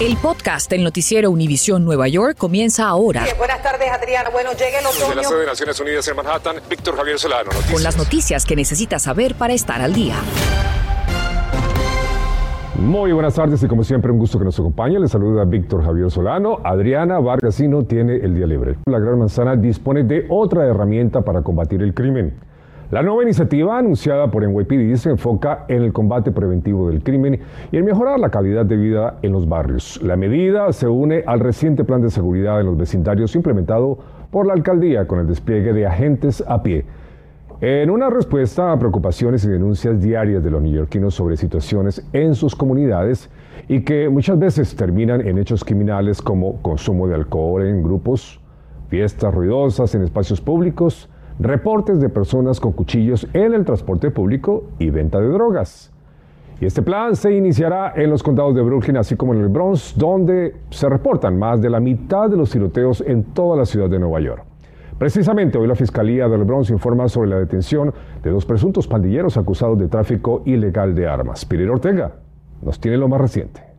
El podcast del noticiero Univisión Nueva York comienza ahora. buenas tardes, Adriana. Bueno, llega el otoño. Desde la sede de Naciones Unidas en Manhattan, Víctor Javier Solano. Noticias. Con las noticias que necesitas saber para estar al día. Muy buenas tardes y como siempre un gusto que nos acompañe. Le saluda Víctor Javier Solano. Adriana Vargasino tiene el día libre. La Gran Manzana dispone de otra herramienta para combatir el crimen. La nueva iniciativa anunciada por NYPD se enfoca en el combate preventivo del crimen y en mejorar la calidad de vida en los barrios. La medida se une al reciente plan de seguridad en los vecindarios implementado por la alcaldía con el despliegue de agentes a pie. En una respuesta a preocupaciones y denuncias diarias de los neoyorquinos sobre situaciones en sus comunidades y que muchas veces terminan en hechos criminales como consumo de alcohol en grupos, fiestas ruidosas en espacios públicos, reportes de personas con cuchillos en el transporte público y venta de drogas. Y este plan se iniciará en los condados de Brooklyn, así como en el Bronx, donde se reportan más de la mitad de los tiroteos en toda la ciudad de Nueva York. Precisamente hoy la Fiscalía del Bronx informa sobre la detención de dos presuntos pandilleros acusados de tráfico ilegal de armas. Pirir Ortega nos tiene lo más reciente.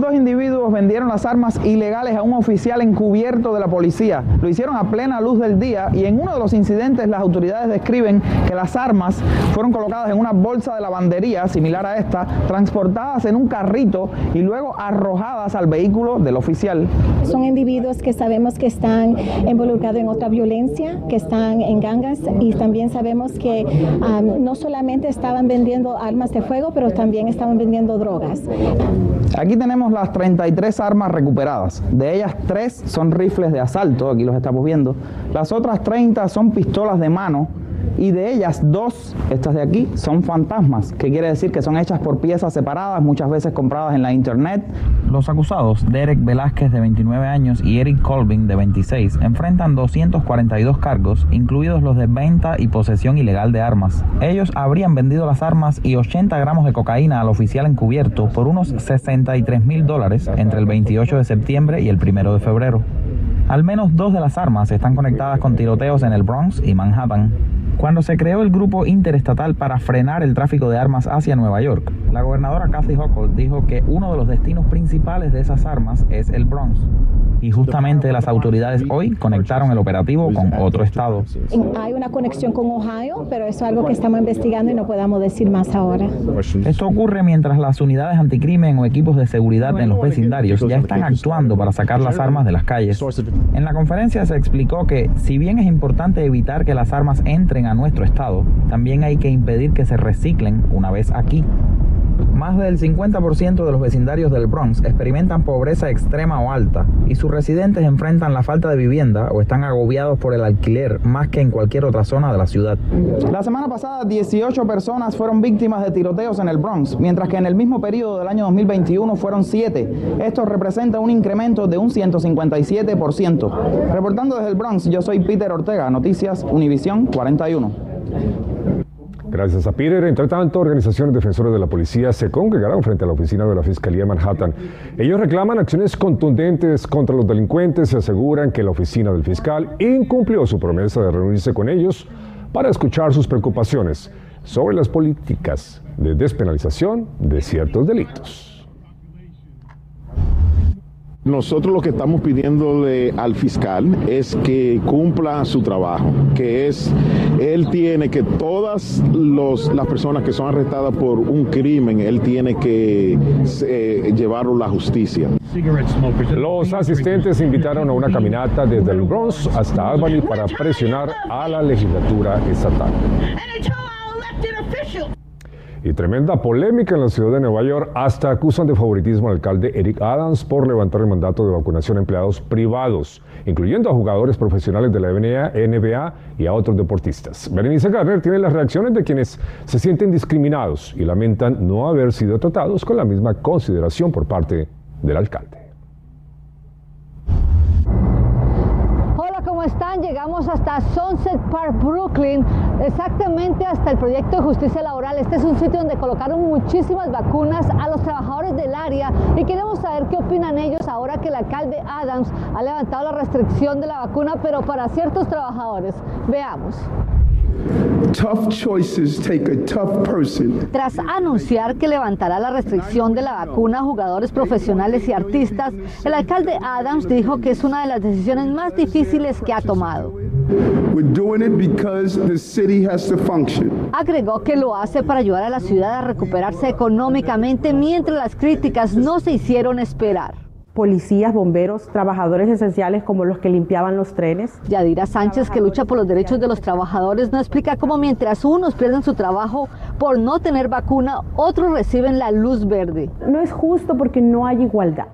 Dos individuos vendieron las armas ilegales a un oficial encubierto de la policía. Lo hicieron a plena luz del día y en uno de los incidentes las autoridades describen que las armas fueron colocadas en una bolsa de lavandería similar a esta, transportadas en un carrito y luego arrojadas al vehículo del oficial. Son individuos que sabemos que están involucrados en otra violencia, que están en gangas y también sabemos que um, no solamente estaban vendiendo armas de fuego, pero también estaban vendiendo drogas. Aquí tenemos las 33 armas recuperadas. De ellas, tres son rifles de asalto, aquí los estamos viendo. Las otras 30 son pistolas de mano y de ellas dos, estas de aquí, son fantasmas, que quiere decir que son hechas por piezas separadas, muchas veces compradas en la internet. Los acusados, Derek Velázquez de 29 años y Eric Colvin de 26, enfrentan 242 cargos, incluidos los de venta y posesión ilegal de armas. Ellos habrían vendido las armas y 80 gramos de cocaína al oficial encubierto por unos 63 mil dólares entre el 28 de septiembre y el 1 de febrero. Al menos dos de las armas están conectadas con tiroteos en el Bronx y Manhattan. Cuando se creó el grupo interestatal para frenar el tráfico de armas hacia Nueva York, la gobernadora Kathy Hochul dijo que uno de los destinos principales de esas armas es el Bronx. Y justamente las autoridades hoy conectaron el operativo con otro estado. Hay una conexión con Ohio, pero eso es algo que estamos investigando y no podamos decir más ahora. Esto ocurre mientras las unidades anticrimen o equipos de seguridad en los vecindarios ya están actuando para sacar las armas de las calles. En la conferencia se explicó que si bien es importante evitar que las armas entren a nuestro estado, también hay que impedir que se reciclen una vez aquí. Más del 50% de los vecindarios del Bronx experimentan pobreza extrema o alta y sus residentes enfrentan la falta de vivienda o están agobiados por el alquiler más que en cualquier otra zona de la ciudad. La semana pasada 18 personas fueron víctimas de tiroteos en el Bronx, mientras que en el mismo periodo del año 2021 fueron 7. Esto representa un incremento de un 157%. Reportando desde el Bronx, yo soy Peter Ortega, Noticias Univisión 41. Gracias a Peter. Entre tanto, organizaciones defensoras de la policía se congregaron frente a la oficina de la Fiscalía de Manhattan. Ellos reclaman acciones contundentes contra los delincuentes y aseguran que la oficina del fiscal incumplió su promesa de reunirse con ellos para escuchar sus preocupaciones sobre las políticas de despenalización de ciertos delitos. Nosotros lo que estamos pidiéndole al fiscal es que cumpla su trabajo, que es, él tiene que todas las personas que son arrestadas por un crimen, él tiene que eh, llevarlo a la justicia. Los asistentes invitaron a una caminata desde el Bronx hasta Albany para presionar a la legislatura estatal. Y tremenda polémica en la ciudad de Nueva York. Hasta acusan de favoritismo al alcalde Eric Adams por levantar el mandato de vacunación a empleados privados, incluyendo a jugadores profesionales de la NBA y a otros deportistas. Berenice Garner tiene las reacciones de quienes se sienten discriminados y lamentan no haber sido tratados con la misma consideración por parte del alcalde. están? Llegamos hasta Sunset Park, Brooklyn, exactamente hasta el proyecto de justicia laboral. Este es un sitio donde colocaron muchísimas vacunas a los trabajadores del área y queremos saber qué opinan ellos ahora que el alcalde Adams ha levantado la restricción de la vacuna, pero para ciertos trabajadores. Veamos. Tough choices take a tough person. Tras anunciar que levantará la restricción de la vacuna a jugadores profesionales y artistas, el alcalde Adams dijo que es una de las decisiones más difíciles que ha tomado. We're doing it because the city has to function. Agregó que lo hace para ayudar a la ciudad a recuperarse económicamente mientras las críticas no se hicieron esperar policías, bomberos, trabajadores esenciales como los que limpiaban los trenes. Yadira Sánchez, que lucha por los derechos de los trabajadores, no explica cómo mientras unos pierden su trabajo por no tener vacuna, otros reciben la luz verde. No es justo porque no hay igualdad.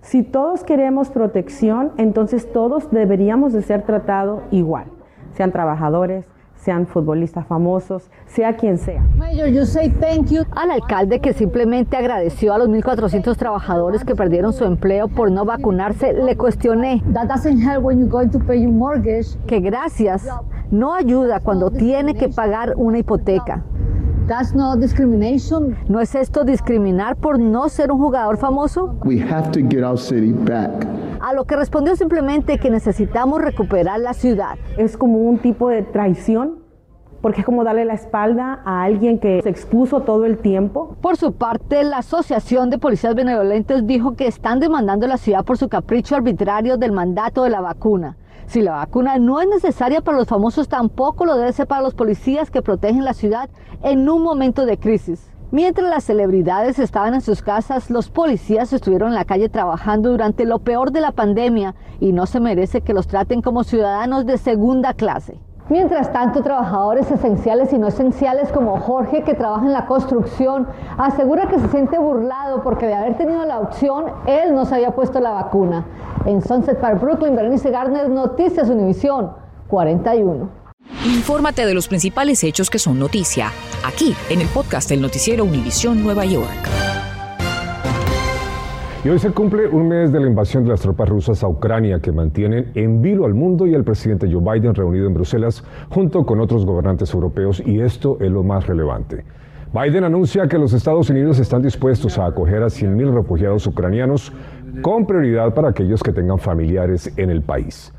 Si todos queremos protección, entonces todos deberíamos de ser tratados igual, sean trabajadores, sean futbolistas famosos, sea quien sea. Mayor, yo say thank you al alcalde que simplemente agradeció a los 1.400 trabajadores que perdieron su empleo por no vacunarse. Le cuestioné. That doesn't help when you're going to pay your mortgage. Que gracias no ayuda cuando tiene que pagar una hipoteca. That's not discrimination. ¿No es esto discriminar por no ser un jugador famoso? We have to get our city back. A lo que respondió simplemente que necesitamos recuperar la ciudad. Es como un tipo de traición porque es como darle la espalda a alguien que se expuso todo el tiempo. Por su parte, la Asociación de Policías Benevolentes dijo que están demandando la ciudad por su capricho arbitrario del mandato de la vacuna. Si la vacuna no es necesaria para los famosos, tampoco lo debe ser para los policías que protegen la ciudad en un momento de crisis. Mientras las celebridades estaban en sus casas, los policías estuvieron en la calle trabajando durante lo peor de la pandemia y no se merece que los traten como ciudadanos de segunda clase. Mientras tanto, trabajadores esenciales y no esenciales como Jorge, que trabaja en la construcción, asegura que se siente burlado porque de haber tenido la opción, él no se había puesto la vacuna. En Sunset Park, Brooklyn, Berenice Garner, Noticias Univisión 41. Infórmate de los principales hechos que son noticia, aquí en el podcast del noticiero Univisión Nueva York. Y hoy se cumple un mes de la invasión de las tropas rusas a Ucrania que mantienen en vilo al mundo y al presidente Joe Biden reunido en Bruselas junto con otros gobernantes europeos y esto es lo más relevante. Biden anuncia que los Estados Unidos están dispuestos a acoger a 100.000 refugiados ucranianos con prioridad para aquellos que tengan familiares en el país.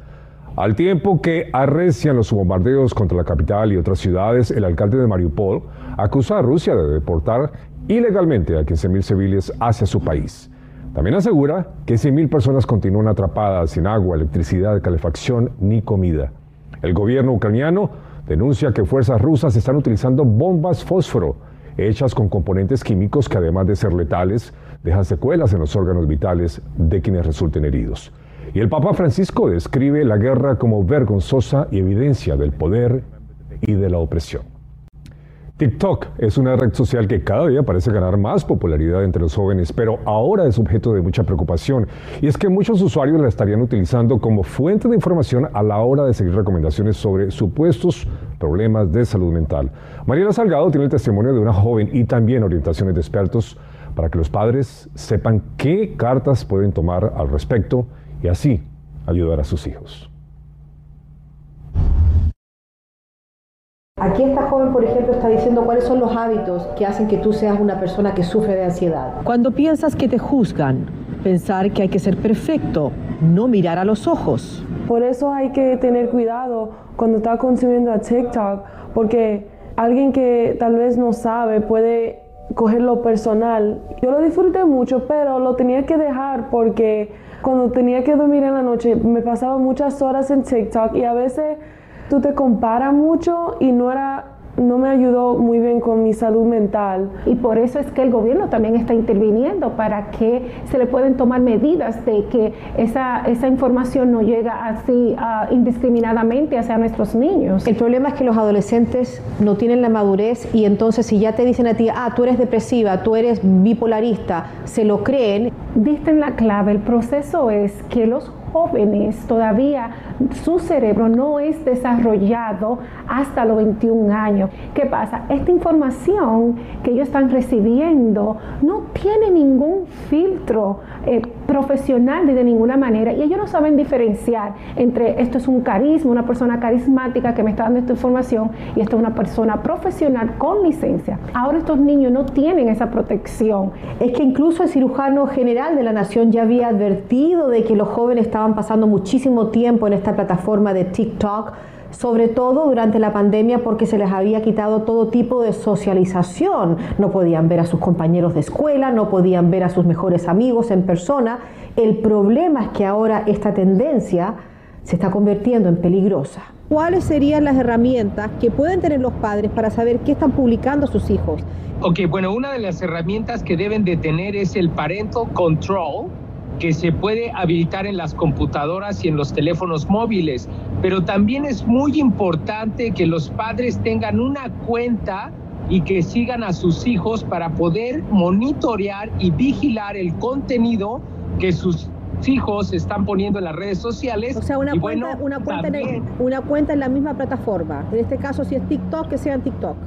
Al tiempo que arrecian los bombardeos contra la capital y otras ciudades, el alcalde de Mariupol acusa a Rusia de deportar ilegalmente a 15.000 civiles hacia su país. También asegura que 100.000 personas continúan atrapadas sin agua, electricidad, calefacción ni comida. El gobierno ucraniano denuncia que fuerzas rusas están utilizando bombas fósforo hechas con componentes químicos que además de ser letales, dejan secuelas en los órganos vitales de quienes resulten heridos. Y el Papa Francisco describe la guerra como vergonzosa y evidencia del poder y de la opresión. TikTok es una red social que cada día parece ganar más popularidad entre los jóvenes, pero ahora es objeto de mucha preocupación. Y es que muchos usuarios la estarían utilizando como fuente de información a la hora de seguir recomendaciones sobre supuestos problemas de salud mental. Mariela Salgado tiene el testimonio de una joven y también orientaciones de expertos para que los padres sepan qué cartas pueden tomar al respecto y así ayudar a sus hijos. Aquí esta joven, por ejemplo, está diciendo cuáles son los hábitos que hacen que tú seas una persona que sufre de ansiedad. Cuando piensas que te juzgan, pensar que hay que ser perfecto, no mirar a los ojos. Por eso hay que tener cuidado cuando está consumiendo a TikTok, porque alguien que tal vez no sabe puede cogerlo personal. Yo lo disfruté mucho, pero lo tenía que dejar porque cuando tenía que dormir en la noche me pasaba muchas horas en TikTok y a veces tú te comparas mucho y no era no me ayudó muy bien con mi salud mental. Y por eso es que el gobierno también está interviniendo para que se le pueden tomar medidas de que esa, esa información no llega así uh, indiscriminadamente hacia nuestros niños. El problema es que los adolescentes no tienen la madurez y entonces si ya te dicen a ti, ah, tú eres depresiva, tú eres bipolarista, se lo creen. Diste en la clave, el proceso es que los jóvenes todavía su cerebro no es desarrollado hasta los 21 años. ¿Qué pasa? Esta información que ellos están recibiendo no tiene ningún filtro eh, profesional de ninguna manera y ellos no saben diferenciar entre esto es un carisma, una persona carismática que me está dando esta información y esto es una persona profesional con licencia. Ahora estos niños no tienen esa protección. Es que incluso el cirujano general de la nación ya había advertido de que los jóvenes estaban pasando muchísimo tiempo en esta plataforma de TikTok sobre todo durante la pandemia porque se les había quitado todo tipo de socialización. No podían ver a sus compañeros de escuela, no podían ver a sus mejores amigos en persona. El problema es que ahora esta tendencia se está convirtiendo en peligrosa. ¿Cuáles serían las herramientas que pueden tener los padres para saber qué están publicando sus hijos? Ok, bueno, una de las herramientas que deben de tener es el parental control, que se puede habilitar en las computadoras y en los teléfonos móviles, pero también es muy importante que los padres tengan una cuenta y que sigan a sus hijos para poder monitorear y vigilar el contenido que sus hijos están poniendo en las redes sociales. O sea, una, cuenta, una, cuenta en una cuenta en la misma plataforma. En este caso, si es TikTok, que sea en TikTok.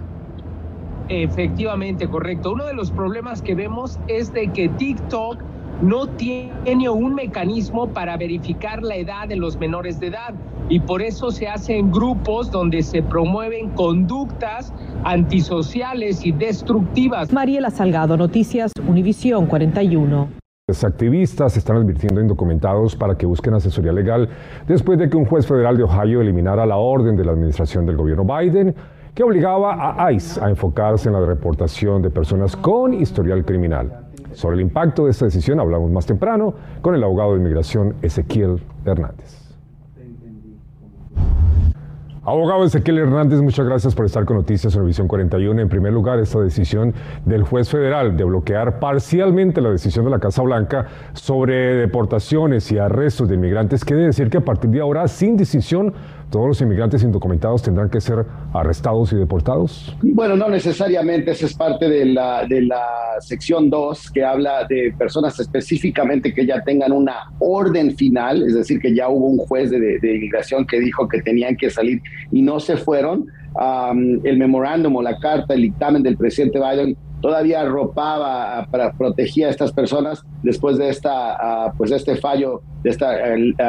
Efectivamente, correcto. Uno de los problemas que vemos es de que TikTok no tiene un mecanismo para verificar la edad de los menores de edad y por eso se hacen grupos donde se promueven conductas antisociales y destructivas. Mariela Salgado, Noticias Univisión 41. Los activistas están advirtiendo a indocumentados para que busquen asesoría legal después de que un juez federal de Ohio eliminara la orden de la administración del gobierno Biden que obligaba a ICE a enfocarse en la reportación de personas con historial criminal. Sobre el impacto de esta decisión hablamos más temprano con el abogado de inmigración Ezequiel Hernández. Abogado Ezequiel Hernández, muchas gracias por estar con Noticias Univisión 41. En primer lugar, esta decisión del juez federal de bloquear parcialmente la decisión de la Casa Blanca sobre deportaciones y arrestos de inmigrantes quiere decir que a partir de ahora, sin decisión, todos los inmigrantes indocumentados tendrán que ser arrestados y deportados? Bueno, no necesariamente, esa es parte de la, de la sección 2 que habla de personas específicamente que ya tengan una orden final, es decir, que ya hubo un juez de, de inmigración que dijo que tenían que salir y no se fueron. el memorándum o la carta, el dictamen del presidente Biden todavía arropaba, para, protegía a estas personas después de esta, pues este fallo de esta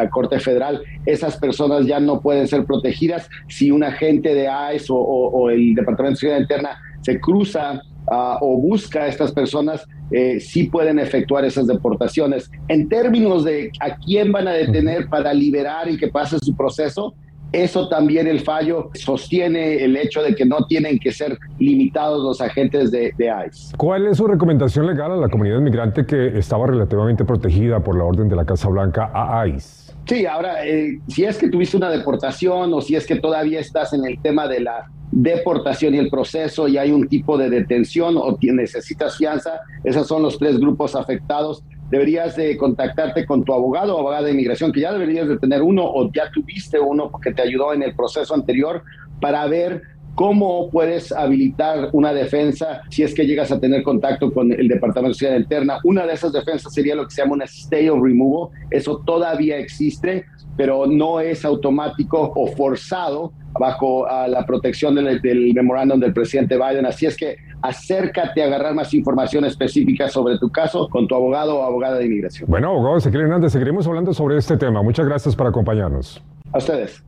Corte Federal. Esas personas ya no pueden ser protegidas si un agente de ICE o, el Departamento de Seguridad Interna se cruza o busca a estas personas, eh, sí pueden efectuar esas deportaciones. En términos de a quién van a detener para liberar y que pase su proceso, eso también el fallo sostiene el hecho de que no tienen que ser limitados los agentes de, ICE. ¿Cuál es su recomendación legal a la comunidad inmigrante que estaba relativamente protegida por la orden de la Casa Blanca a ICE? Sí, ahora, eh, si es que tuviste una deportación o si es que todavía estás en el tema de la deportación y el proceso y hay un tipo de detención o necesitas fianza, esos son los tres grupos afectados deberías de contactarte con tu abogado o abogada de inmigración, que ya deberías de tener uno o ya tuviste uno porque te ayudó en el proceso anterior para ver cómo puedes habilitar una defensa si es que llegas a tener contacto con el Departamento de Seguridad Interna. Una de esas defensas sería lo que se llama una stay of removal. Eso todavía existe, pero no es automático o forzado bajo ah, la protección del, del memorándum del presidente Biden. Así es que acércate a agarrar más información específica sobre tu caso con tu abogado o abogada de inmigración. Bueno, abogado Ezequiel Hernández, seguiremos hablando sobre este tema. Muchas gracias por acompañarnos. A ustedes.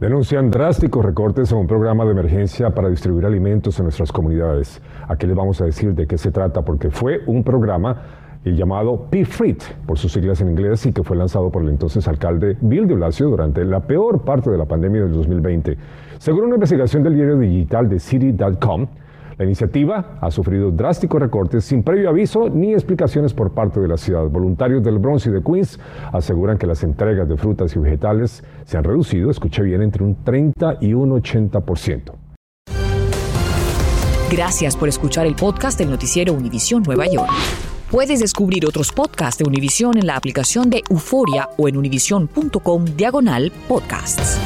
Denuncian drásticos recortes en un programa de emergencia para distribuir alimentos en nuestras comunidades. Aquí les vamos a decir de qué se trata, porque fue un programa llamado PFRIT, por sus siglas en inglés, y que fue lanzado por el entonces alcalde Bill de Blasio durante la peor parte de la pandemia del 2020. Según una investigación del diario digital de City.com, la iniciativa ha sufrido drásticos recortes sin previo aviso ni explicaciones por parte de la ciudad. Voluntarios del Bronx y de Queens aseguran que las entregas de frutas y vegetales se han reducido, escuché bien, entre un 30 y un 80%. Gracias por escuchar el podcast del noticiero Univisión Nueva York. Puedes descubrir otros podcasts de Univisión en la aplicación de Euforia o en univision.com diagonal podcasts.